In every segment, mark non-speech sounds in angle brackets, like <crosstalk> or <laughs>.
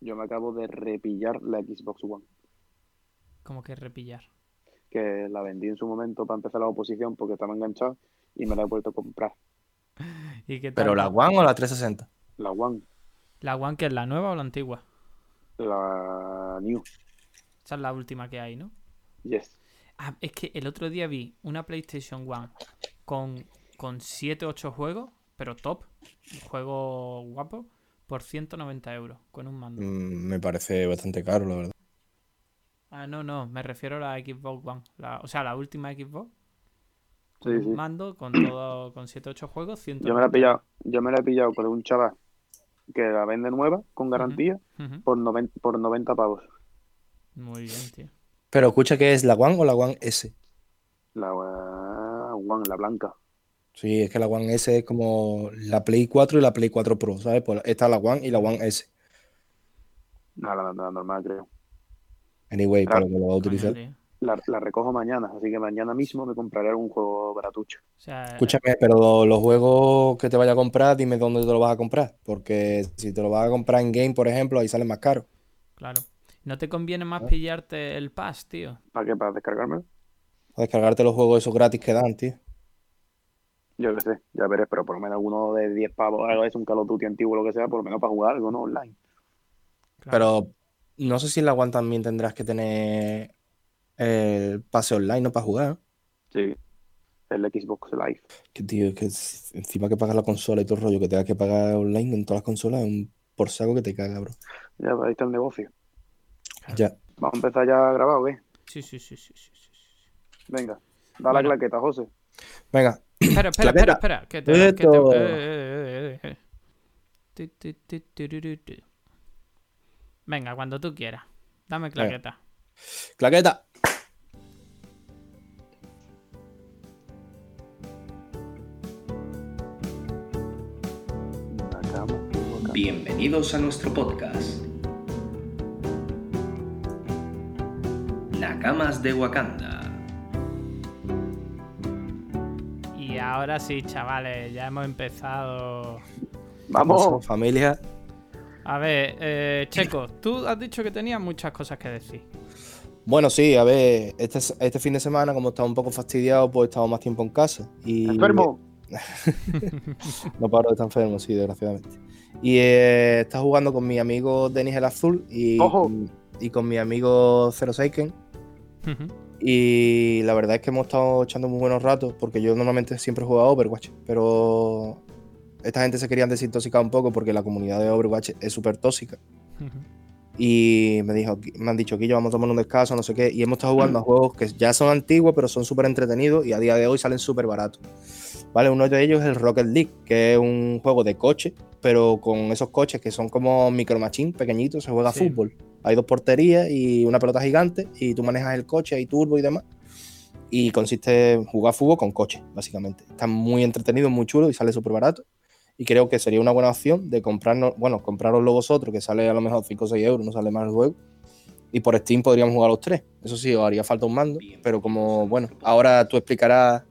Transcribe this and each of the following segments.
Yo me acabo de repillar la Xbox One, Como que repillar. que la vendí en su momento para empezar la oposición porque estaba enganchado y me la he vuelto a comprar. ¿Y qué tal? ¿Pero la One o la 360? La One, ¿La One que es la nueva o la antigua? la New, Esa es la última que hay, ¿no? yes. Ah, es que el otro día vi una PlayStation One con, con 7 8 juegos, pero top, juego guapo, por 190 euros, con un mando. Mm, me parece bastante caro, la verdad. Ah, no, no, me refiero a la Xbox One. la- o sea, la última Xbox. Sí, Con un sí. mando, con todo, con 7 8 juegos, 190 Yo me la he pillado, yo me la he pillado con un chaval que la vende nueva, con garantía, por, 90, por 90 pavos. Muy bien, tío. Pero escucha que es la One o la One S. La uh, One, la blanca. Sí, es que la One S es como la Play 4 y la Play 4 Pro, ¿sabes? Pues esta es la One y la One S. No, la, la normal, creo. Anyway, para Claro. lo que lo va a utilizar. La, la recojo mañana, así que mañana mismo me compraré algún juego baratucho. O sea, Escúchame, pero los juegos que te vaya a comprar, dime dónde te lo vas a comprar. Porque si te lo vas a comprar en game, por ejemplo, ahí sale más caro. claro. ¿No te conviene más pillarte el pass, tío? ¿Para qué? ¿Para descargarme? A descargarte los juegos esos gratis que dan, tío. Yo qué sé, ya veré, pero por lo menos alguno de 10 pavos, algo es un Call of Duty antiguo, lo que sea, por lo menos para jugar algo, ¿no? Online. Claro. Pero no sé si en la One también tendrás que tener el pase online, ¿no? Para jugar. Sí. El Xbox Live. Que tío, es que encima que pagas la consola y todo el rollo, que tengas que pagar online en todas las consolas, es un por saco que te caga, bro. Ya, pues, ahí está el negocio. Ya. Vamos a empezar ya a grabar, ¿o qué? Sí, sí, sí, sí, sí, sí. Venga, da Bueno. la claqueta, José. Venga, Espera, <coughs> espera, espera, espera. Que te, que te- eh, eh, eh, eh, eh. Venga, cuando tú quieras. Dame claqueta. claqueta. Bienvenidos a nuestro podcast. Nakamas de Wakanda. Ahora sí, chavales, ya hemos empezado. Vamos. Familia. A ver, eh, Checo, tú has dicho que tenías muchas cosas que decir. Bueno, sí, a ver, este, este fin de semana, como estaba un poco fastidiado, pues he estado más tiempo en casa. Y Enfermo. <laughs> No paro de estar enfermo, sí, desgraciadamente. Y eh, está jugando con mi amigo Denis el Azul y, Ojo. y con mi amigo Zero Seiken. Ujú. Y la verdad es que hemos estado echando muy buenos ratos, porque yo normalmente siempre he jugado a Overwatch, pero esta gente se querían desintoxicar un poco porque la comunidad de Overwatch es súper tóxica. Y me, dijo, me han dicho que yo vamos a tomar un descanso, no sé qué. Y hemos estado jugando a juegos que ya son antiguos, pero son súper entretenidos y a día de hoy salen súper baratos. ¿Vale? Uno de ellos es el Rocket League, que es un juego de coche, pero con esos coches que son como micro machine pequeñitos, se juega Sí. fútbol. Hay dos porterías y una pelota gigante, y tú manejas el coche, hay turbo y demás. Y consiste en jugar fútbol con coche, básicamente. Está muy entretenido, muy chulo y sale súper barato. Y creo que sería una buena opción de comprarnos, bueno, compraroslo vosotros, que sale a lo mejor 5 o 6 euros, no sale más el juego. Y por Steam podríamos jugar los tres. Eso sí, os haría falta un mando. Pero como, bueno, ahora tú explicarás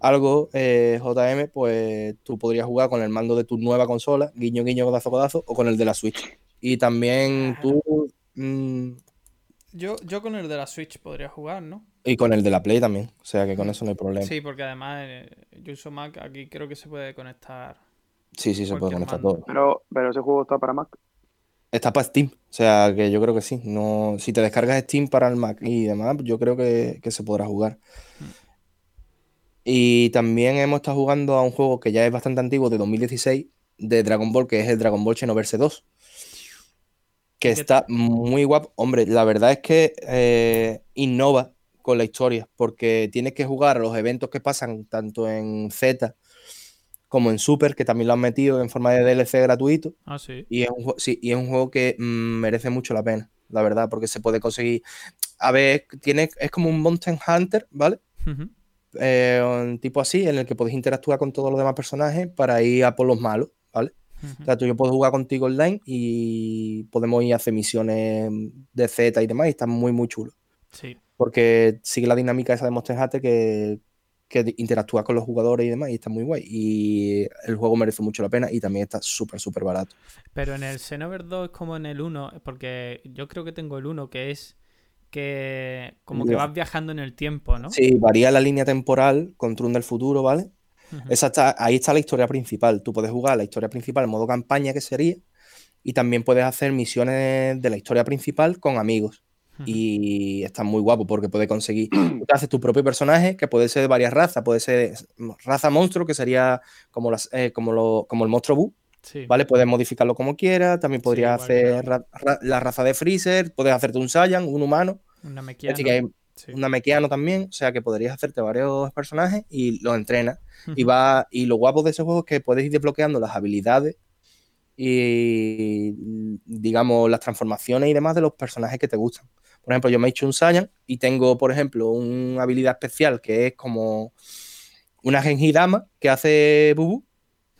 algo, eh, JM, pues tú podrías jugar con el mando de tu nueva consola, guiño, guiño, codazo, codazo, o con el de la Switch. Y también tú. mm, Yo, yo con el de la Switch podría jugar, ¿no? y con el de la Play también. O sea que con eso no hay problema. Sí, Sí, porque además eh, yo uso Mac, aquí creo que se puede conectar. sí, se puede conectar mando. todo. Pero, pero ese juego está para Mac. Está para Steam, o sea que yo creo que sí. No, si te descargas Steam para el Mac y demás, yo creo que, que se podrá jugar. Y también hemos estado jugando a un juego que ya es bastante antiguo, de 2016, de Dragon Ball, que es el Dragon Ball Xenoverse 2. Que ¿Qué está muy guapo. Hombre, la verdad es que eh, innova con la historia, porque tienes que jugar a los eventos que pasan tanto en Z como en Super, que también lo han metido en forma de DLC gratuito. Ah, sí. Y es un, sí, y es un juego que mm, merece mucho la pena, la verdad, porque se puede conseguir. A ver, tiene, es como un Monster Hunter, ¿vale? Eh, un tipo así, en el que podéis interactuar con todos los demás personajes para ir a por los malos, Ujú. O sea, tú y yo puedo jugar contigo online y podemos ir a hacer misiones de Z y demás, y está muy, muy chulo. Sí. Porque sigue la dinámica esa de Monster Hunter que que interactúas con los jugadores y demás, y está muy guay. Y el juego merece mucho la pena y también está súper, súper barato. Pero en el Xenoverse 2 es como en el 1, porque yo creo que tengo el 1 que es que como que vas viajando en el tiempo, ¿no? Sí, varía la línea temporal con Trun del futuro, ¿vale? Ujú. Esa está- ahí está la historia principal. Tú puedes jugar la historia principal en modo campaña, que sería, y también puedes hacer misiones de la historia principal con amigos. Y está muy guapo porque puedes conseguir. <clears throat> Tú haces tu propio personaje, que puede ser de varias razas. Puede ser raza monstruo, que sería como, las, eh, como, lo- como el monstruo Sí. ¿vale? Puedes modificarlo como quieras. También podrías hacer ra- ra- la raza de Freezer. Puedes hacerte un Saiyan, un humano. Una mequiana. decir, que hay Sí. un Namekiano también. O sea que podrías hacerte varios personajes y los entrenas. Y, va, y lo guapo de ese juego es que puedes ir desbloqueando las habilidades y, digamos, las transformaciones y demás de los personajes que te gustan. Por ejemplo, yo me he hecho un Saiyan y tengo, por ejemplo, una habilidad especial que es como una Genjidama que hace Bubu,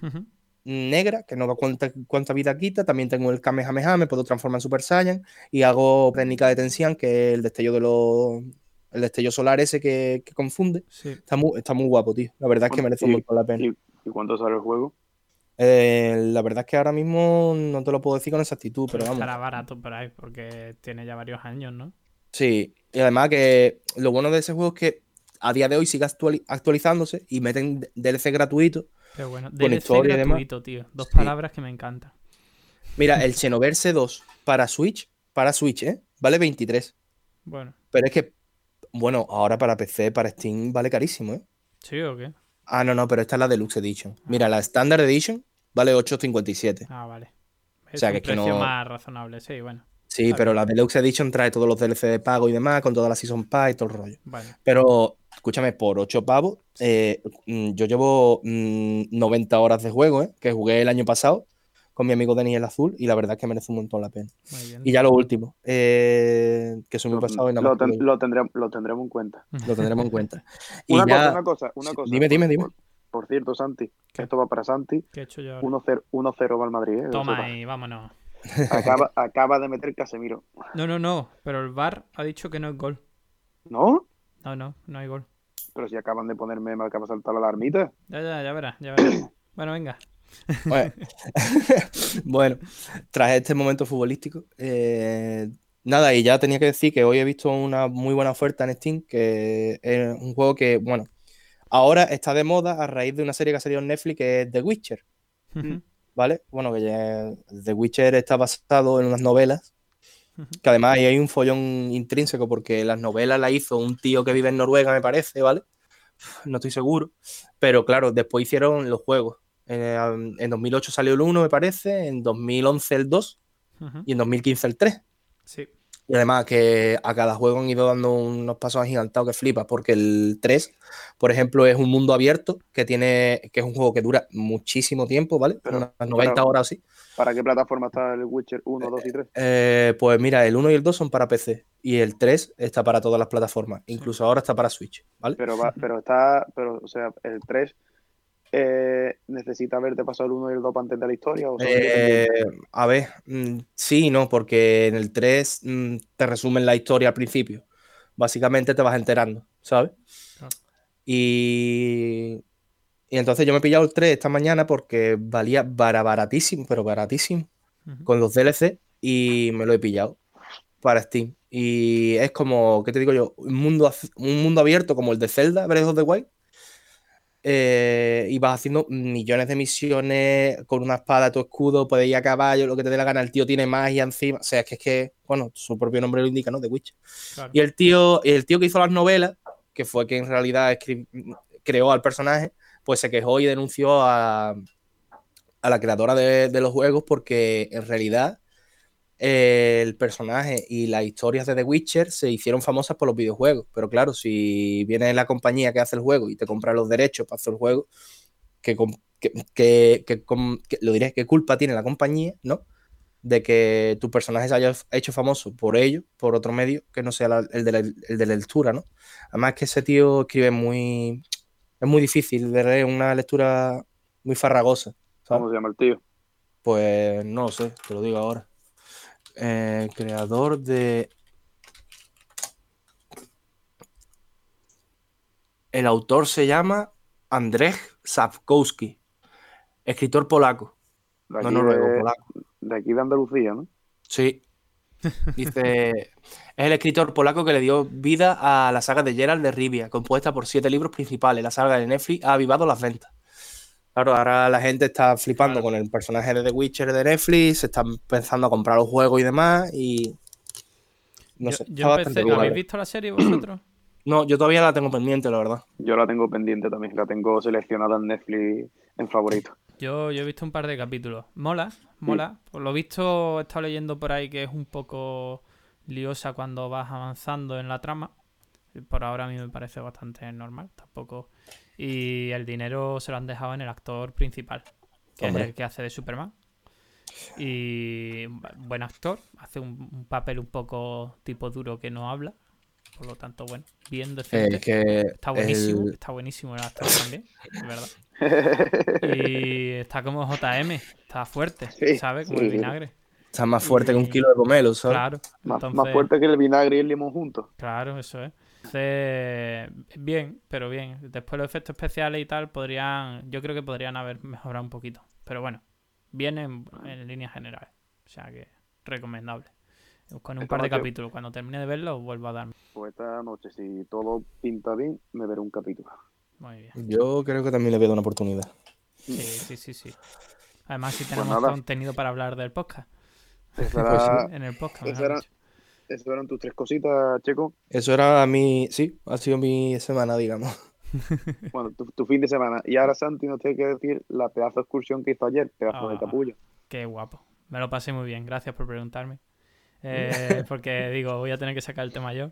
Ujú. negra, que no da cuenta cuánta vida quita. También tengo el Kamehameha, me puedo transformar en Super Saiyan. Y hago técnica de tensión, que es el destello de los. El destello solar ese que, que confunde. Sí. Está muy, está muy guapo, tío. La verdad es que merece un montón la pena. ¿Y, cuánto sale el juego? Eh, la verdad es que ahora mismo no te lo puedo decir con exactitud, pero Pero vamos. estará barato por ahí, porque tiene ya varios años, ¿no? Sí, y además que lo bueno de ese juego es que a día de hoy sigue actuali- actualizándose y meten DLC gratuito. Pero bueno, Con DLC historia y demás. gratuito, tío. Dos Sí. palabras que me encantan. Mira, el Xenoverse 2 para Switch, para Switch, ¿eh? Vale 23. Bueno, Pero es que, bueno, ahora para PC, para Steam, vale carísimo, ¿eh? ¿sí o qué? Ah, no, no, pero esta es la Deluxe Edition. Mira, la Standard Edition vale 8.57. Ah, vale. O sea, un que es que precio no- más razonable, sí, bueno. Sí, pero bien. la Deluxe Edition trae todos los DLC de pago y demás, con toda la Season Pass y todo el rollo. Bueno, Pero, escúchame, por 8 pavos, eh, mm, yo llevo mm, 90 horas de juego, ¿eh? Que jugué el año pasado con mi amigo Denis el Azul y la verdad es que merece un montón la pena. Y ya lo último, eh, que soy muy pasado y nada lo ten- lo, lo tendremos, lo tendremos en cuenta. lo tendremos en cuenta. <laughs> Y Una ya, cosa, una cosa, una cosa. dime, dime, por, dime. Por, por cierto, Santi, ¿Qué? esto va para Santi. ¿Qué he hecho yo ahora? 1-0 1-0 va el Madrid. ¿eh? Toma ahí, vámonos. Acaba, acaba de meter Casemiro. No, no, no. Pero el VAR ha dicho que no es gol. ¿No? No, no, no hay gol. Pero si acaban de ponerme, me acaba de saltar la alarmita. Ya, ya, ya verás, ya verás. <coughs> bueno, venga. Bueno, <laughs> bueno, tras este momento futbolístico, eh, nada, y ya tenía que decir que hoy he visto una muy buena oferta en Steam, que es un juego que, bueno, ahora está de moda a raíz de una serie que ha salido en Netflix que es The Witcher, ¿vale? Bueno, que ya- The Witcher está basado en unas novelas, que además ahí hay un follón intrínseco porque las novelas la hizo un tío que vive en Noruega, me parece, ¿vale? No estoy seguro, pero claro, después hicieron los juegos. Eh, en 2008 salió el 1, me parece, en 2011 el 2 Ujú. y en 2015 el 3. Sí. Y además que a cada juego han ido dando unos pasos agigantados que flipas, porque el 3, por ejemplo, es un mundo abierto que tiene, que es un juego que dura muchísimo tiempo, ¿vale? Pero- Unas 90 pero- horas así. ¿Para qué plataforma está el Witcher 1, 2 y 3? Eh, pues mira, el 1 y el 2 son para PC y el 3 está para todas las plataformas, incluso ahora está para Switch, ¿vale? Pero, va, pero está, pero, o sea, el 3 eh, necesita haberte pasado el 1 y el 2 para entender la historia. ¿o son Eh, a ver, mm, sí y no, porque en el 3 mm, te resumen la historia al principio. Básicamente te vas enterando, ¿sabes? Claro. Y, y entonces yo me he pillado el 3 esta mañana porque valía bara- baratísimo, pero baratísimo, con los DLC y me lo he pillado para Steam. Y es como, ¿qué te digo yo? Un mundo, un mundo abierto como el de Zelda, Breath of the Wild. Eh, y vas haciendo millones de misiones con una espada, tu escudo, puedes ir a caballo, lo que te dé la gana. El tío tiene magia encima. O sea, es que es que, bueno, su propio nombre lo indica, ¿no? The Witch. Claro. Y el tío, el tío que hizo las novelas, que fue quien en realidad creó al personaje, pues se quejó y denunció a, a la creadora de, de los juegos porque en realidad el personaje y las historias de The Witcher se hicieron famosas por los videojuegos. Pero claro, si viene la compañía que hace el juego y te compra los derechos para hacer el juego, que, que, que- que lo diré, ¿qué culpa tiene la compañía, no? De que tu personaje se haya hecho famoso por ello, por otro medio, que no sea la- el, de la, el de la lectura, ¿no? Además que ese tío escribe muy... Es muy difícil de leer, una lectura muy farragosa. ¿sabes? ¿Cómo se llama el tío? Pues no lo sé, te lo digo ahora. Eh, creador de. El autor se llama Andrzej Sapkowski, escritor polaco. De No noruego, de, polaco. de aquí de Andalucía, ¿no? Sí. Dice, es el escritor polaco que le dio vida a la saga de Geralt de Rivia, compuesta por siete libros principales. La saga de Netflix ha avivado las ventas. Claro, ahora la gente está flipando con el personaje de The Witcher de Netflix, se están pensando a comprar los juegos y demás, y no yo, sé. yo empecé-. ¿Habéis visto la serie vosotros? <clears throat> No, yo todavía la tengo pendiente, la verdad. Yo la tengo pendiente también, la tengo seleccionada en Netflix en favorito. Yo, yo he visto un par de capítulos. Mola, mola. Por lo visto, he estado leyendo por ahí que es un poco liosa cuando vas avanzando en la trama. Por ahora a mí me parece bastante normal, tampoco. Y el dinero se lo han dejado en el actor principal, que Hombre. es el que hace de Superman. Y bu- buen actor, hace un, un papel un poco tipo duro que no habla. Por lo tanto, bueno, bien decente. Que Está buenísimo, el- está buenísimo el actor también, es verdad. <laughs> Y está como JM, está fuerte, Sí, ¿sabes? Como sí, el vinagre. está más fuerte que un kilo de pomelo, ¿sabes? Claro. Más fuerte que el vinagre y el limón juntos. Claro, eso es. Entonces, bien, pero bien. Después los efectos especiales y tal podrían, yo creo que podrían haber mejorado un poquito. Pero bueno, bien en, en líneas generales. O sea que recomendable. Con un Esta par de noche- capítulos. Cuando termine de verlo, vuelvo a darme. Pues esta noche, si todo pinta bien, me veré un capítulo. Muy bien. Yo creo que también le voy a dar una oportunidad. Sí, sí, sí, sí. Además, si Pues tenemos contenido para hablar del podcast. Pues sí. era- <laughs> En el podcast, Eso eran tus tres cositas, Checo. Eso era mi. Sí, ha sido mi semana, digamos. <laughs> Bueno, tu, tu fin de semana. Y ahora Santi nos tiene que decir la pedazo de excursión que hizo ayer, pedazo de Ah. capullo. Qué guapo. Me lo pasé muy bien. Gracias por preguntarme. <laughs> Eh, porque digo, voy a tener que sacar el tema yo.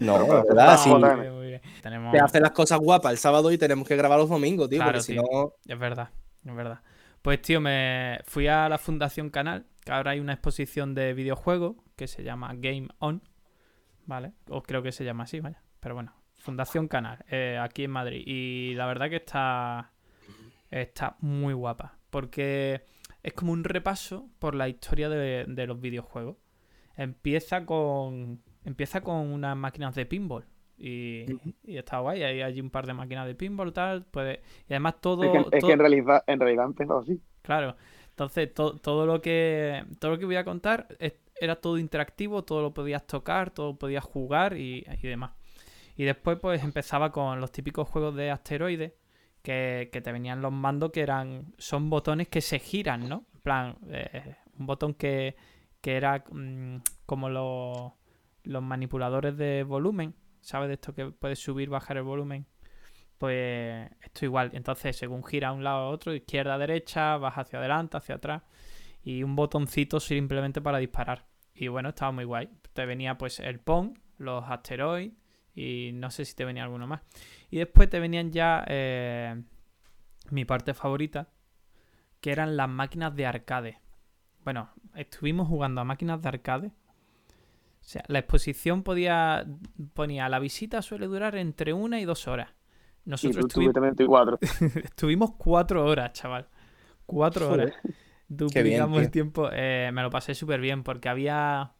No, Pero la verdad, hacer sí. una muy joda, bien, muy bien. Tenemos... Te hace las cosas guapas el sábado y tenemos que grabar los domingos, tío, Claro, porque si tío. no. Es verdad, es verdad. Pues tío, me fui a la Fundación Canal, que ahora hay una exposición de videojuegos que se llama Game On, ¿vale? O creo que se llama así, vaya. Pero bueno, Fundación Canal, eh, aquí en Madrid. Y la verdad que está, está muy guapa, porque es como un repaso por la historia de, de los videojuegos. Empieza con, empieza con unas máquinas de pinball. Y, y está guay, hay allí un par de máquinas de pinball, tal, puede... Y además todo... Es que, es todo- que en realidad, en realidad ha empezado así. Claro. Entonces, to- todo lo que todo lo que voy a contar es- era todo interactivo, todo lo podías tocar, todo podías jugar y, y demás. Y después, pues empezaba con los típicos juegos de asteroides, que, que te venían los mandos que eran. Son botones que se giran, ¿no? En plan, eh, un botón que, que era mm, como los, los manipuladores de volumen. ¿Sabes de esto que puedes subir, bajar el volumen? Pues esto igual. Entonces, según gira a un lado a otro, izquierda, derecha, vas hacia adelante, hacia atrás. Y un botoncito simplemente para disparar. Y bueno, estaba muy guay. Te venía pues el Pong, los asteroides y no sé si te venía alguno más. Y después te venían ya eh, mi parte favorita, que eran las máquinas de arcade. Bueno, estuvimos jugando a máquinas de arcade. O sea, la exposición podía ponía la visita suele durar entre una y dos horas. Y Nosotros tú estuvimos, 24. <laughs> estuvimos cuatro horas, chaval. Cuatro horas. Duplicamos el tiempo. Eh, me lo pasé súper bien porque había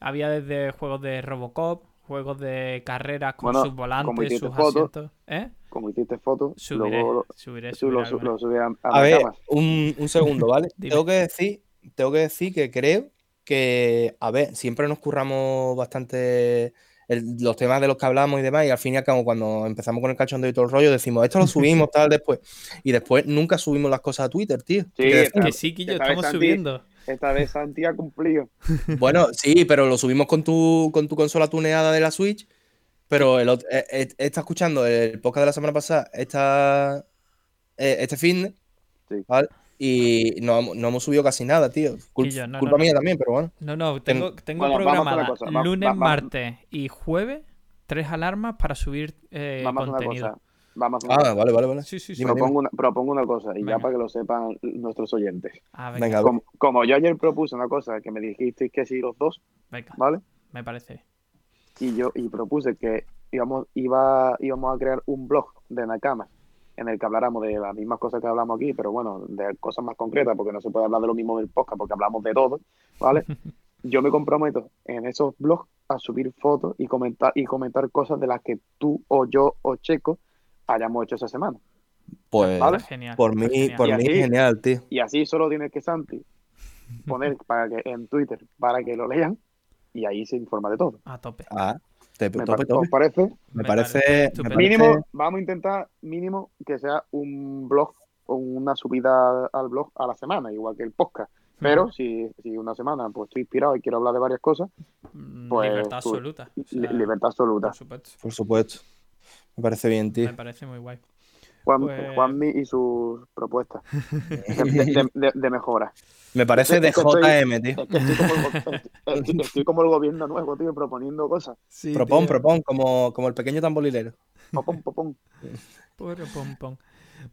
había desde juegos de Robocop, juegos de carreras con Bueno, sus volantes, sus fotos, asientos. ¿Eh? Como hiciste fotos, Subiré, luego lo, subiré, su- subiré lo, lo a, a A la ver, cama. un, un segundo, ¿vale? <laughs> Tengo que decir, tengo que decir que creo que, a ver, siempre nos curramos bastante el- los temas de los que hablamos y demás, y al fin y al cabo, cuando empezamos con el cachondeo y todo el rollo, decimos, esto lo <laughs> subimos, tal, después. Y después nunca subimos las cosas a Twitter, tío. Sí, Que está- Que sí, Esta vez estamos Santi- subiendo. Esta vez Santi ha cumplido. <laughs> Bueno, sí, pero lo subimos con tu, con tu consola tuneada de la Switch. Pero el, eh, eh, está escuchando el podcast de la semana pasada, esta, eh, este fin, Sí. ¿vale? Y no, hemos- no hemos subido casi nada, tío. Cul- Y yo, no, culpa no, mía no. también, pero bueno. No, no, tengo, tengo Bueno, programada cosa, lunes, va- va- martes y jueves tres alarmas para subir eh, Vamos a hacer una contenido. cosa. Vamos a Ah, cosa. vale, vale, vale. Sí, sí, sí. Propongo una, propongo una cosa, y Venga. ya para que lo sepan nuestros oyentes. Ah, venga, Venga, Como, como yo ayer propuse una cosa que me dijisteis que sí los dos, venga, ¿vale? me parece. Y yo y propuse que íbamos, iba, íbamos a crear un blog de Nakamas en el que habláramos de las mismas cosas que hablamos aquí, pero bueno, de cosas más concretas, porque no se puede hablar de lo mismo del podcast, porque hablamos de todo, ¿vale? <laughs> Yo me comprometo en esos blogs a subir fotos y comentar y comentar cosas de las que tú o yo o Checo hayamos hecho esa semana. Pues ¿Vale? Genial. por mí, genial. por Y mí así- genial, tío. Y así solo tiene que Santi poner para que en Twitter para que lo lean y ahí se informa de todo. A tope. Ah, te, ¿Me tope, pa- tope. ¿Os parece? Me Me parece, parece me estupendo. parece- Mínimo, vamos a intentar mínimo que sea un blog o una subida al blog a la semana, igual que el podcast. Pero si, si una semana pues estoy inspirado y quiero hablar de varias cosas, Mm, pues, Libertad tú- absoluta. o sea, li- libertad absoluta. Por supuesto. por supuesto. Me parece bien, tío. Me parece muy guay. Juan, Pues- Juanmi y sus propuestas <laughs> de, de- de- de mejora. Me parece de JM, tío. Estoy como, el, go- <laughs> estoy- estoy como el gobierno nuevo, tío, proponiendo cosas. Sí, Propón, tío. propón, como, como el pequeño tamborilero. Popón, popón. Puro pom, pom.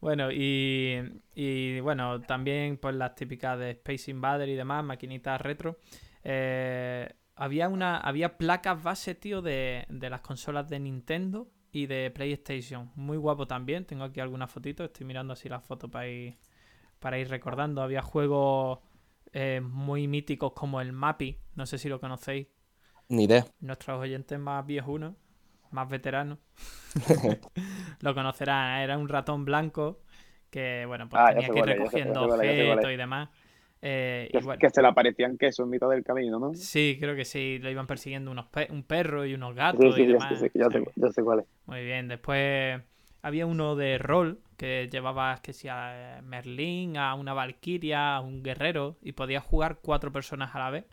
Bueno, y, y bueno, también pues las típicas de Space Invader y demás, maquinitas retro. Eh, había una había placas base, tío, de, de las consolas de Nintendo y de PlayStation. Muy guapo también. Tengo aquí algunas fotitos. Estoy mirando así las fotos para ir, para ir recordando. Había juegos eh, muy míticos como el Mappy. No sé si lo conocéis. Ni idea. Nuestros oyentes más viejunos, más veteranos, <laughs> <laughs> lo conocerán. Era un ratón blanco que, bueno, pues Ah, tenía que ir recogiendo objetos y demás. Eh, y Que, bueno, que se le aparecían quesos en mitad del camino, ¿no? Sí, sí, creo que sí, lo iban persiguiendo unos pe- un perro y unos gatos sí, y demás. sé, ya, Sí, sé, ya sé cuál es. Muy bien, después había uno de rol que llevabas que sea eh, Merlín, a una Valquiria, a un guerrero y podías jugar cuatro personas a la vez.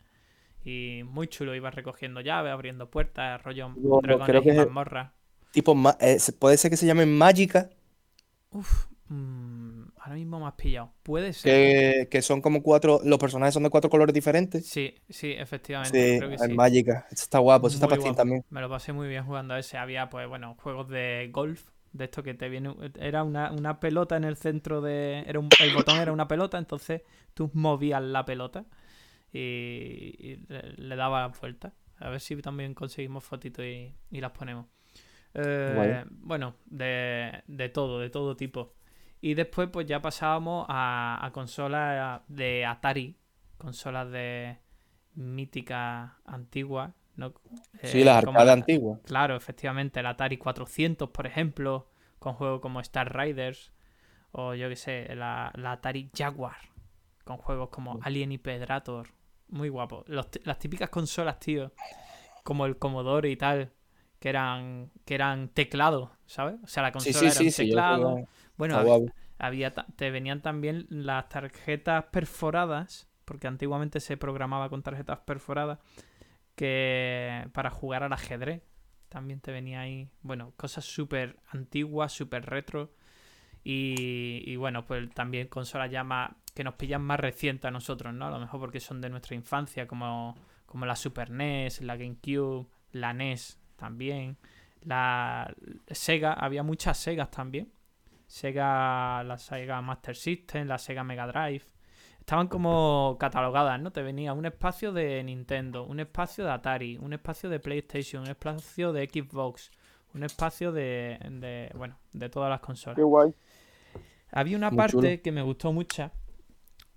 Y muy chulo, ibas recogiendo llaves, abriendo puertas, rollo Yo dragones creo y mazmorras. Tipo, eh, se- puede ser que se llamen Magica, Uf, mm, ahora mismo me has pillado. Puede ser. que, que son como cuatro. Los personajes son de cuatro colores diferentes. Sí, sí, efectivamente. Sí, creo que es sí. Magica. Eso está guapo, eso está Muy guapo. también. Me lo pasé muy bien jugando a ese. Había, pues, bueno, juegos de golf. De esto que te viene. Era una, una pelota en el centro de. Era un- el botón era una pelota, entonces tú movías la pelota y, y le, dabas vueltas. A ver si también conseguimos fotitos y, y las ponemos. Eh, bueno, de, de todo, de todo tipo. Y después, pues ya pasábamos a, a consolas de Atari, consolas de míticas antiguas. ¿no? Sí, Eh, las arcadas antiguas. Claro, efectivamente, el Atari 400, por ejemplo, con juegos como Star Riders, o yo qué sé, la, la Atari Jaguar, con juegos como Alien y Predator, muy guapo. Los las típicas consolas, tío, como el Commodore y tal, que eran que eran teclados, ¿sabes? O sea, la consola sí, era un sí, sí. yo teclado. Bueno, había, te venían también las tarjetas perforadas, porque antiguamente se programaba con tarjetas perforadas, que para jugar al ajedrez también te venía ahí, bueno, cosas súper antiguas, súper retro. Y, y bueno, pues también consolas ya más que nos pillan más recientes a nosotros, ¿no? A lo mejor porque son de nuestra infancia, como, como la Super NES, la GameCube, la NES también. La Sega, había muchas Segas también. Sega, la Sega Master System, la Sega Mega Drive. Estaban como catalogadas, ¿no? Te venía un espacio de Nintendo, un espacio de Atari, un espacio de PlayStation, un espacio de Xbox, un espacio de, de bueno, de todas las consolas. Qué guay. Había una Muy parte chulo. que me gustó mucho,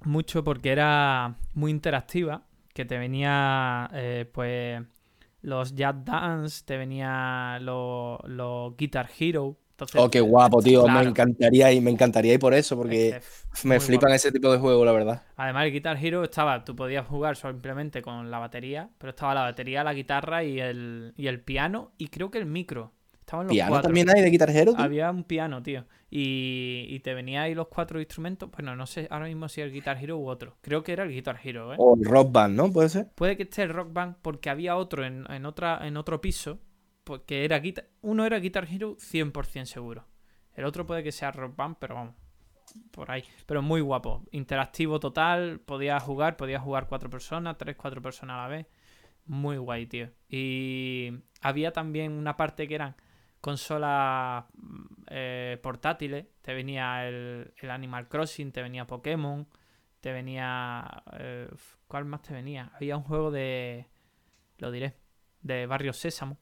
mucho porque era muy interactiva, que te venía, eh, pues, los Jazz Dance, te venía los, los Guitar Hero. Entonces, Oh, qué guapo, tío. Claro. Me encantaría ir, me encantaría ir por eso, porque es me flipan guapo. ese tipo de juegos, la verdad. Además, el Guitar Hero estaba, tú podías jugar simplemente con la batería, pero estaba la batería, la guitarra y el, y el piano, y creo que el micro. Estaban los ¿Piano cuatro. también hay de Guitar Hero, tío? Había un piano, tío. Y, y te venía ahí los cuatro instrumentos. Bueno, no sé ahora mismo si el Guitar Hero u otro. Creo que era el Guitar Hero, ¿eh? O el Rock Band, ¿no? ¿Puede ser? Puede que esté el Rock Band porque había otro en, en otra, en otro piso. Porque era guitar... Uno era Guitar Hero 100% seguro. El otro puede que sea Rock Band, pero vamos. Por ahí. Pero muy guapo. Interactivo total. Podías jugar. Podías jugar cuatro personas. Tres, cuatro personas a la vez. Muy guay, tío. Y había también una parte que eran consolas mm, eh, portátiles. Te venía el, el Animal Crossing, te venía Pokémon, te venía... eh, ¿Cuál más te venía? Había un juego de... Lo diré. De Barrio Sésamo.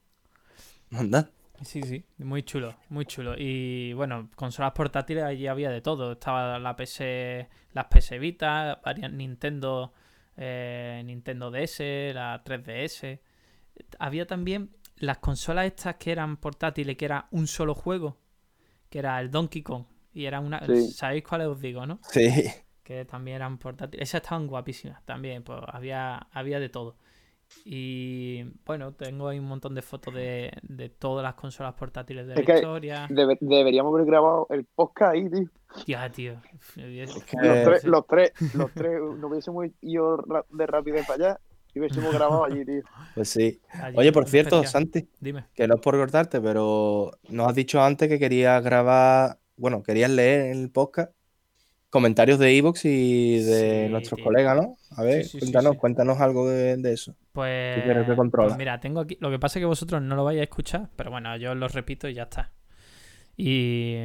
Anda. Sí, sí, muy chulo, muy chulo. Y bueno, consolas portátiles allí había de todo. Estaba la PS, las PS Vita, varias Nintendo, eh, Nintendo DS, la 3DS. había también las consolas estas que eran portátiles, que era un solo juego, que era el Donkey Kong. Y era una. Sí. ¿Sabéis cuáles os digo, no? Sí. que también eran portátiles. Esas estaban guapísimas también, pues había, había de todo. Y bueno, tengo ahí un montón de fotos de, de todas las consolas portátiles de la Es historia. Debe- deberíamos haber grabado el podcast ahí, tío. Tía, tío. Es que- Los tres, los tres, los tres, nos hubiésemos ido de rápido para allá y hubiésemos grabado allí, tío. Pues sí. Allí, Oye, por cierto, especial. Santi, Dime. que no es por cortarte, pero nos has dicho antes que querías grabar, bueno, querías leer en el podcast comentarios de Evox y de Sí, nuestros tío. colegas, ¿no? A ver, Sí, sí, sí, cuéntanos, sí. cuéntanos algo de, de eso. Pues, quieres que controla? pues mira, tengo aquí. Lo que pasa es que vosotros no lo vais a escuchar, pero bueno, yo lo repito y ya está. Y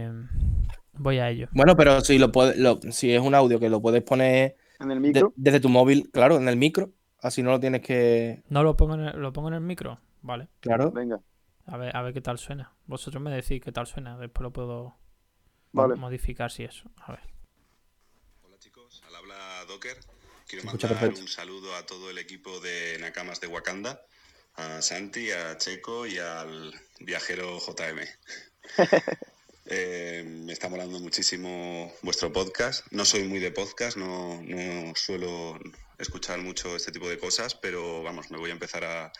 voy a ello. Bueno, pero si lo puedes, lo- si es un audio que lo puedes poner En el de- micro. desde tu móvil, claro, en el micro, así no lo tienes que, ¿No lo pongo en el, lo pongo en el micro? Vale. claro. Venga, A ver, a ver qué tal suena. Vosotros me decís qué tal suena. Después lo puedo vale. modificar si eso. A ver. Al habla Docker. Quiero mandar perfecto. un saludo a todo el equipo de Nakamas de Wakanda, a Santi, a Checo y al viajero JM. <laughs> Eh, me está molando muchísimo vuestro podcast. No soy muy de podcast, no, no suelo escuchar mucho este tipo de cosas, pero vamos, me voy a empezar a,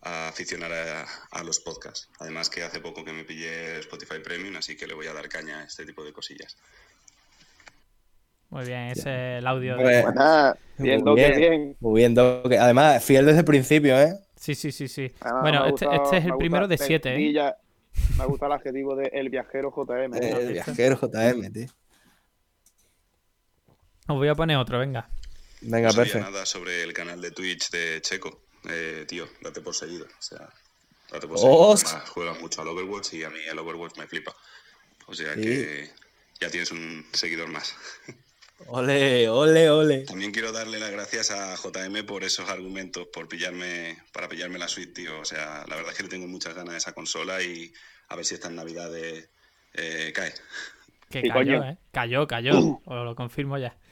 a aficionar a, a los podcasts. Además que hace poco que me pillé Spotify Premium, así que le voy a dar caña a este tipo de cosillas. Muy bien, ese es el audio. de- Pues, Buena, bien, Muy bien. bien. muy bien, Doc. Además, fiel desde el principio, ¿eh? Sí, sí, sí, sí. Además, bueno, este, gustado- este es el primero de siete, ¿eh? Me ha gustado el adjetivo de el viajero JM. El ¿viste? viajero JM, tío. Os voy a poner otro, venga. Venga, no perfecto. nada sobre el canal de Twitch de Checo. Eh, tío, date por seguido. O sea, date por ¡Oh! seguido. Además, juegas mucho al Overwatch y a mí el Overwatch me flipa. O sea Sí. que ya tienes un seguidor más. <laughs> Ole, ole, ole. También quiero darle las gracias a JM por esos argumentos, por pillarme, para pillarme la suite, tío. O sea, la verdad es que le tengo muchas ganas a esa consola y a ver si esta Navidad eh, cae. Que Sí, cayó, coño. ¿eh? Cayó, cayó. <clears throat> Os lo confirmo ya. <laughs>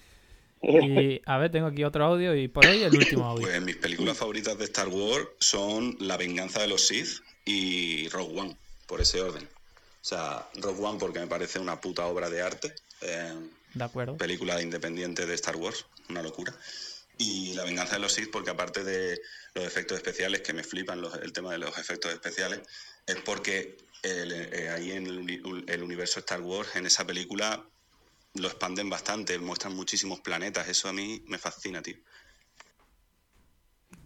Y a ver, tengo aquí otro audio y por hoy el último audio. Pues mis películas favoritas de Star Wars son La venganza de los Sith y Rogue One, por ese orden. O sea, Rogue One porque me parece una puta obra de arte, eh, De acuerdo. película independiente de Star Wars, una locura. Y La venganza de los Sith porque aparte de los efectos especiales, que me flipan los- el tema de los efectos especiales, es porque el- eh, ahí en el, uni- el universo Star Wars, en esa película, lo expanden bastante, muestran muchísimos planetas, eso a mí me fascina, tío.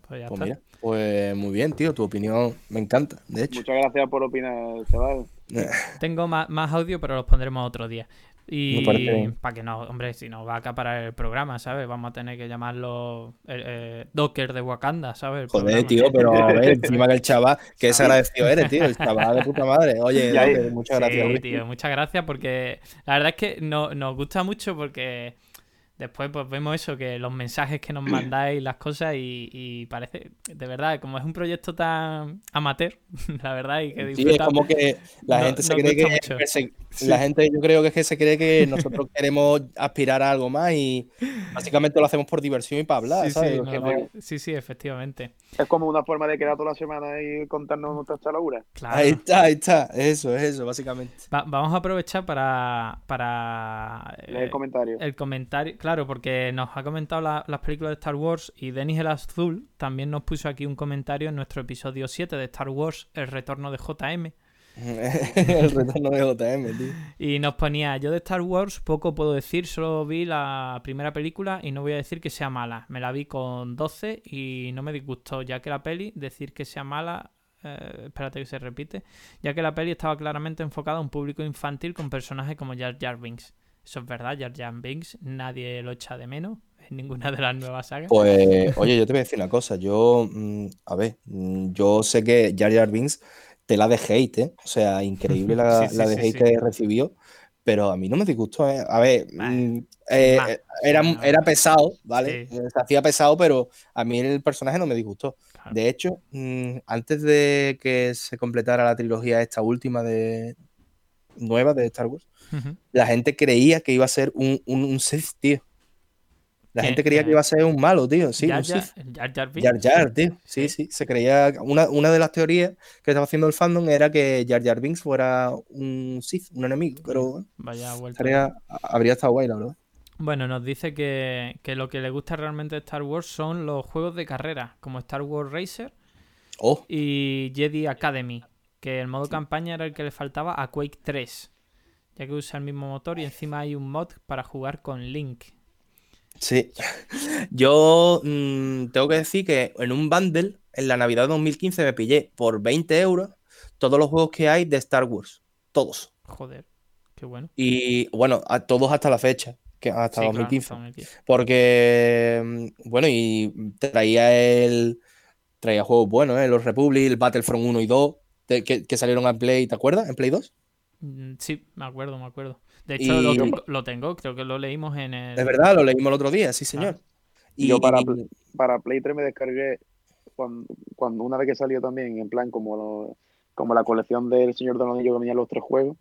Pues ya Pues mira, pues muy bien, tío. Tu opinión me encanta, de hecho. Muchas gracias por opinar, chaval. <laughs> Tengo más, más audio, pero los pondremos otro día. Y para que no, hombre, si no va a acaparar el programa, ¿sabes? Vamos a tener que llamarlo eh, eh, Docker de Wakanda, ¿sabes? El Joder, programa. tío, pero a ver, <laughs> encima que el chaval, que desagradecido eres, tío. El <laughs> chaval de puta madre. Oye, Docker, muchas gracias. Sí, tío, muchas gracias porque la verdad es que no, nos gusta mucho porque después pues vemos eso, que los mensajes que nos mandáis, las cosas y, y parece, de verdad, como es un proyecto tan amateur, <laughs> la verdad, y que Sí, es como que la No- gente se cree que, mucho. la gente yo creo que es que se cree que nosotros queremos aspirar a algo más y básicamente lo hacemos por diversión y para hablar, Sí, ¿sabes? sí, Porque no, no- sí, sí, efectivamente. Es como una forma de quedar toda la semana y contarnos nuestras chaladuras. Claro. Ahí está, ahí está, eso, es eso, básicamente. Va- vamos a aprovechar para, para Lee el eh, comentario. el comentario, claro, porque nos ha comentado la- las películas de Star Wars y Denis el Azul también nos puso aquí un comentario en nuestro episodio 7 de Star Wars, El retorno de JM. <laughs> el retorno de JM, tío. Y nos ponía, yo de Star Wars poco puedo decir, solo vi la primera película y no voy a decir que sea mala. Me la vi con 12 y no me disgustó, ya que la peli, decir que sea mala, eh, espérate que se repite, ya que la peli estaba claramente enfocada a un público infantil con personajes como Jar Jar Binks. Eso es verdad, Jar Jar Binks, nadie lo echa de menos en ninguna de las nuevas sagas. Pues, oye, yo te voy a decir una cosa. Yo, mm, a ver, mm, yo sé que Jar Jar Binks te la de hate, ¿eh? O sea, increíble la, <laughs> Sí, sí, la de hate sí. que recibió, pero a mí no me disgustó, ¿eh? A ver, mm, eh, eh, era, era pesado, ¿vale? Se hacía pesado, pero a mí el personaje no me disgustó. Claro. De hecho, antes de que se completara la trilogía esta última de nueva de Star Wars, La gente creía que iba a ser un, un, un Sith, tío. La ¿Qué? gente creía que iba a ser un malo, tío. Sí, Jar un Jar, Sith. Jar Jar. Jar Jar, tío. Sí, sí. Se creía. Una, una de las teorías que estaba haciendo el fandom era que Jar Jar Binks fuera un Sith, un enemigo. Pero Vaya vuelta. estaría- habría estado guay, la verdad. Bueno, nos dice que, que lo que le gusta realmente de Star Wars son los juegos de carrera, como Star Wars Racer Oh, y Jedi Academy, que el modo campaña era el que le faltaba a Quake 3, ya que usa el mismo motor y encima hay un mod para jugar con Link. sí. Yo mm, tengo que decir que en un bundle, en la Navidad de 2015, me pillé por 20 euros todos los juegos que hay de Star Wars. Todos. Joder, qué bueno. Y bueno, a todos hasta la fecha, que hasta Sí, claro, 2015. 2015. Porque, mm, bueno, y traía el. Traía juegos buenos, ¿eh? Los Republic, el Battlefront 1 y 2, de- que, que salieron en Play, ¿te acuerdas? En Play 2. Mm, Sí, me acuerdo, me acuerdo. De hecho, lo, tengo, lo tengo, creo que lo leímos en el... Es verdad, lo leímos el otro día, sí, señor. Y Yo para, para Play 3 me descargué cuando, cuando una vez que salió también, en plan como, lo- como la colección del Señor de los Anillos que venían los tres juegos,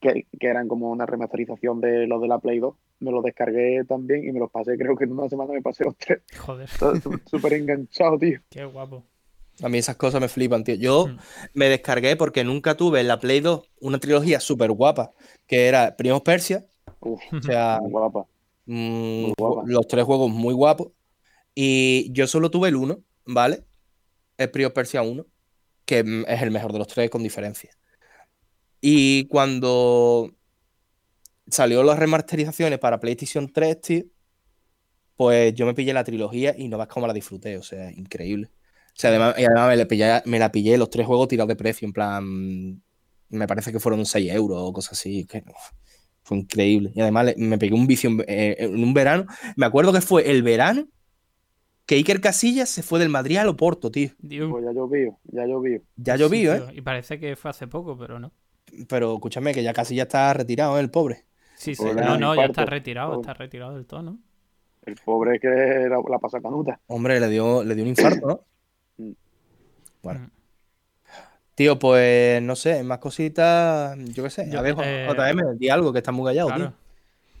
que, que eran como una remasterización de los de la Play 2. Me los descargué también y me los pasé, creo que en una semana me pasé los tres. Joder, <laughs> Súper enganchado, tío. qué guapo. A mí esas cosas me flipan, tío. Yo Mm. me descargué porque nunca tuve en la Play 2 una trilogía súper guapa, que era Prince of Persia. Uf, <laughs> O sea, muy guapa. mm, guapa. los tres juegos muy guapos. Y yo solo tuve el 1, ¿vale? El Prince of Persia 1, que mm, es el mejor de los tres con diferencia. Y cuando salió las remasterizaciones para PlayStation 3, tío, pues yo me pillé la trilogía y no ves cómo la disfruté, o sea, increíble. O sea, además, y además me, la pillé, me la pillé los tres juegos tirados de precio, en plan, me parece que fueron 6 euros o cosas así, que uf, fue increíble. Y además me pegué un vicio en, eh, en un verano, me acuerdo que fue el verano que Iker Casillas se fue del Madrid al Oporto, tío. Dios, Pues ya llovió, ya llovió. Ya sí, llovió, ¿eh? tío, Y parece que fue hace poco, pero no. Pero escúchame, que ya Casillas está retirado, ¿eh? el pobre. Sí, sí. Pobre No, no, ya está retirado, Pobre. está retirado del todo, ¿no? El pobre que la, la pasa canuta. Hombre, le dio, le dio un infarto, ¿no? Bueno. Mm. Tío, pues no sé, más cositas, yo qué sé. Yo- a ver, eh, JM, di algo, que está muy callado, Claro. tío.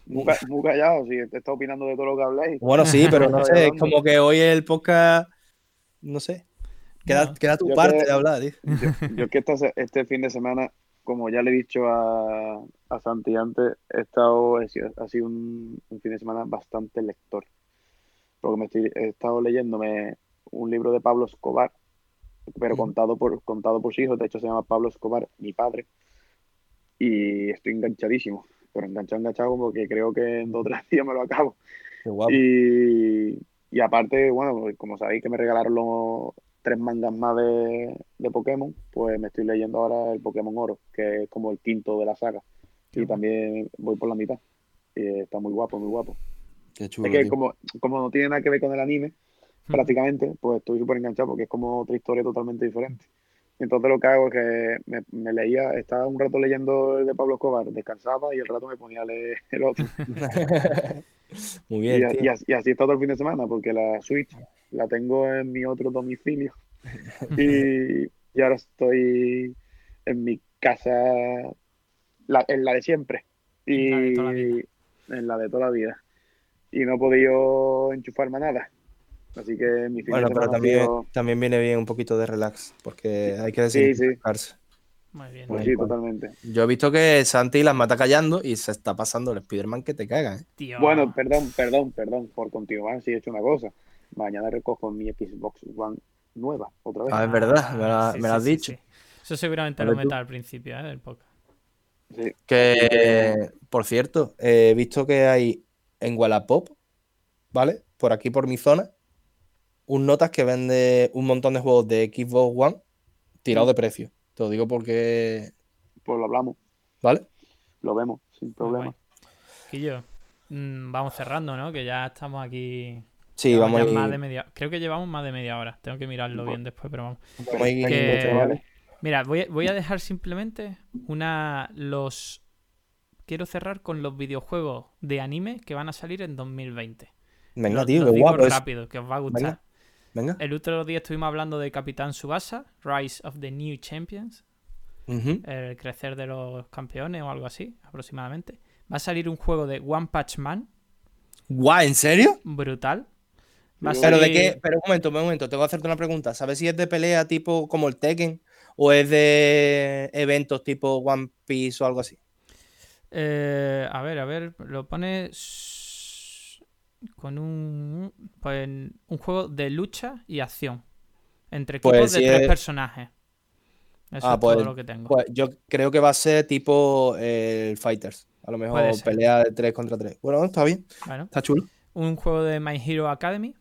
Muy, ca- muy callado, si te está opinando de todo lo que habláis. Bueno, sí, pero <laughs> no sé, es como que hoy el podcast, no sé, queda, No. queda tu Yo parte te- de hablar, tío. <laughs> Yo, yo es que esta este fin de semana, como ya le he dicho a, a Santi antes, he estado, he sido- ha sido un, un fin de semana bastante lector. Porque me estoy, he estado leyéndome un libro de Pablo Escobar, pero contado por, contado por su hijo, de hecho se llama Pablo Escobar, mi padre. Y estoy enganchadísimo, pero enganchado, enganchado, porque creo que en dos o tres días me lo acabo. Qué guapo. Y, y aparte, bueno, como sabéis que me regalaron los tres mangas más de, de Pokémon, pues me estoy leyendo ahora el Pokémon Oro, que es como el quinto de la saga. Qué y también voy por la mitad. Y está muy guapo, muy guapo. Qué chulo, es que como, como no tiene nada que ver con el anime, prácticamente, pues estoy súper enganchado porque es como otra historia totalmente diferente. Entonces lo que hago es que me, me leía, estaba un rato leyendo el de Pablo Escobar, descansaba y el rato me ponía a leer el otro. <laughs> <laughs> Muy Y, bien, tío. y así, y así he estado todo el fin de semana, porque la Switch la tengo en mi otro domicilio. <laughs> y, y ahora estoy en mi casa, la- en la de siempre. Y La de toda la vida. en la de toda la vida. Y no he podido enchufarme a nada. Así que mi fin Bueno, de pero también, sido- también viene bien un poquito de relax, porque hay que Sí, desintoxicarse. Muy bien. Pues sí, totalmente. Yo he visto que Santi las mata callando y se está pasando el Spider-Man que te caga, ¿eh? Tío. Bueno, perdón, perdón, perdón por continuar. Sí, he hecho una cosa. Mañana recojo mi Xbox One nueva, otra vez. Ah, es verdad, me la- sí, me lo sí, has sí, dicho. sí. Eso seguramente lo tú. meta al principio ¿eh? del podcast. Sí. Que, por cierto, he visto que hay en Wallapop, ¿vale? Por aquí, por mi zona, un notas que vende un montón de juegos de Xbox One tirados de precio. Te lo digo porque, Pues lo hablamos, ¿vale? lo vemos, sin problema. guay. Quillo, mm, vamos cerrando, ¿no? Que ya estamos aquí. Sí, vamos a ir, más de media... Creo que llevamos más de media hora. Tengo que mirarlo Bueno. bien después, pero vamos. vamos a ir- Que- chavales. Mira, voy a, voy a dejar simplemente una. Los. Quiero cerrar con los videojuegos de anime que van a salir en 2020. Venga, Los- tío, los qué digo guapo es. rápido, que os va a gustar. Venga. Venga. El otro día estuvimos hablando de Capitán Subasa, Rise of the New Champions, el crecer de los campeones o algo así, aproximadamente. Va a salir un juego de One Punch Man, Guau, ¿en serio? brutal. Va a Pero de qué, pero un momento, un momento, tengo que hacerte una pregunta. ¿Sabes si es de pelea tipo como el Tekken o es de eventos tipo One Piece o algo así? Eh, a ver, a ver, lo pone con un pues, un juego de lucha y acción entre equipos Pues de si tres es- personajes. Eso Ah, es pues- todo lo que tengo. Pues yo creo que va a ser tipo eh, el Fighters. A lo mejor pelea de 3 contra 3. Bueno, está bien, Bueno, está chulo. un juego de My Hero Academy.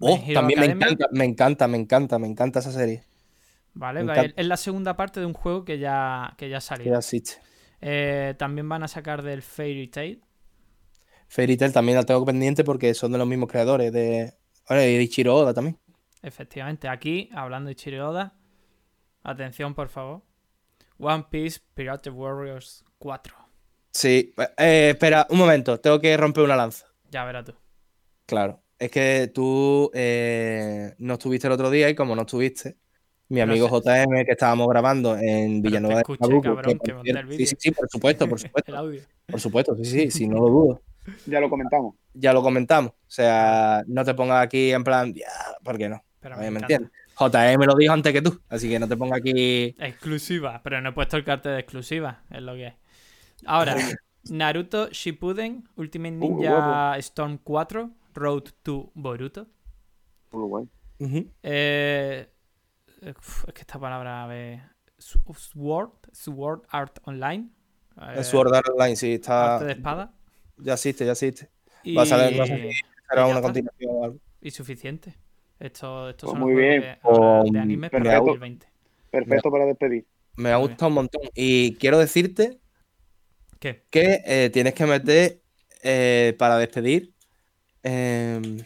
Oh, My Hero también me encanta, me encanta, me encanta, me encanta esa serie. Vale, es la segunda parte de un juego que ya, que ya ha salido. existe. Eh, también van a sacar del Fairy Tail. Fairy Tail también la tengo pendiente porque son de los mismos creadores de. Bueno, y de Ichiro Oda también. Efectivamente, aquí, hablando de Ichiro Oda, atención por favor. One Piece Pirate Warriors 4. Sí, eh, espera, un momento, tengo que romper una lanza. Ya verás tú. Claro, es que tú eh, no estuviste el otro día y como no estuviste, mi amigo se- JM que estábamos grabando en Villanueva de escuché, Chacabuco, cabrón, por que monté el cierto- sí, vídeo. sí, sí, por supuesto, por <laughs> El supuesto, audio. por supuesto, sí, sí, sí, no lo dudo. Ya lo comentamos. Ya lo comentamos, o sea, no te pongas aquí en plan, ya, ¿por qué no? Pero me ¿Me entiendes? JM lo dijo antes que tú, así que no te pongas aquí. Exclusiva, pero no he puesto el cartel de exclusiva, es lo que hay. Ahora, Naruto Shippuden Ultimate Uh, Ninja Storm 4 Road to Boruto. Muy guay. Eh, es que esta palabra, a ver. Sword, Sword Art Online. Eh, Sword Art Online, sí, está. Arte de espada. Ya existe, ya existe. Y, Va a si será ya una continuación o algo. y suficiente. Esto, estos Pues son muy bien. de, ahora de Um, anime para perfecto. 2020. Perfecto para despedir. Me ha gustado un montón. Y quiero decirte ¿Qué? que eh, tienes que meter eh, para despedir em,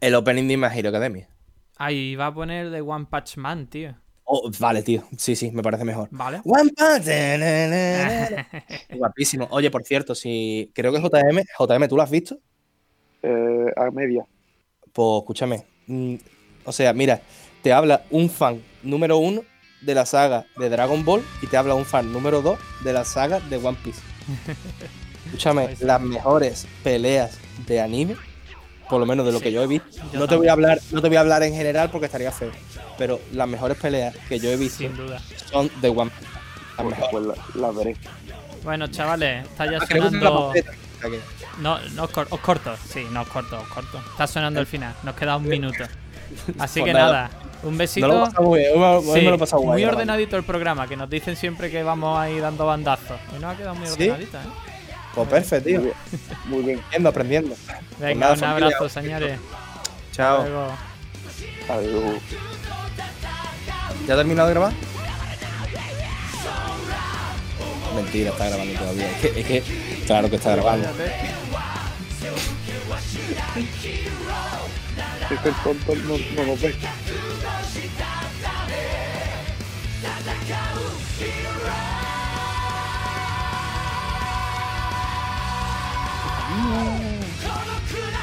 el opening de My Hero Academia. Ahí va a poner de One Punch Man, tío. Oh, vale, tío. Sí, sí, me parece mejor. ¿Vale? One Punch. na, na, na, na. <laughs> Guapísimo. Oye, por cierto, si creo que JM, JM, ¿tú lo has visto? Eh, a media. Pues escúchame. mm, o sea, mira, te habla un fan número uno de la saga de Dragon Ball y te habla un fan número dos de la saga de One Piece. <laughs> Escúchame, las mejores peleas de anime, por lo menos de lo Sí, que yo he visto. yo no te voy a hablar, no te voy a hablar en general porque estaría feo. Pero las mejores peleas que yo he visto Sin duda. son de One Piece. Las Pues, mejores. pues la, la veré. Bueno, chavales, está ya Ah, que sonando. que- No, no os, cor- os corto, sí, no os corto, os corto. Está sonando el final, nos queda un minuto. <laughs> Así que Pues nada. nada, un besito. No lo muy bien, hoy me, hoy Sí, me lo guay muy ordenadito el programa, que nos dicen siempre que vamos ahí dando bandazos. Y nos ha quedado muy ¿Sí? ordenadito, ¿eh? Pues perfecto, tío. Muy bien. Muy bien. Aprendiendo, aprendiendo. Venga, nada, un familia, abrazo, señores. Chao. Luego. Adiós. ¿Ya ha terminado de grabar? Mentira, está grabando todavía. Es que, es que claro que está grabando. <laughs> Este tonto no, no lo ve. うん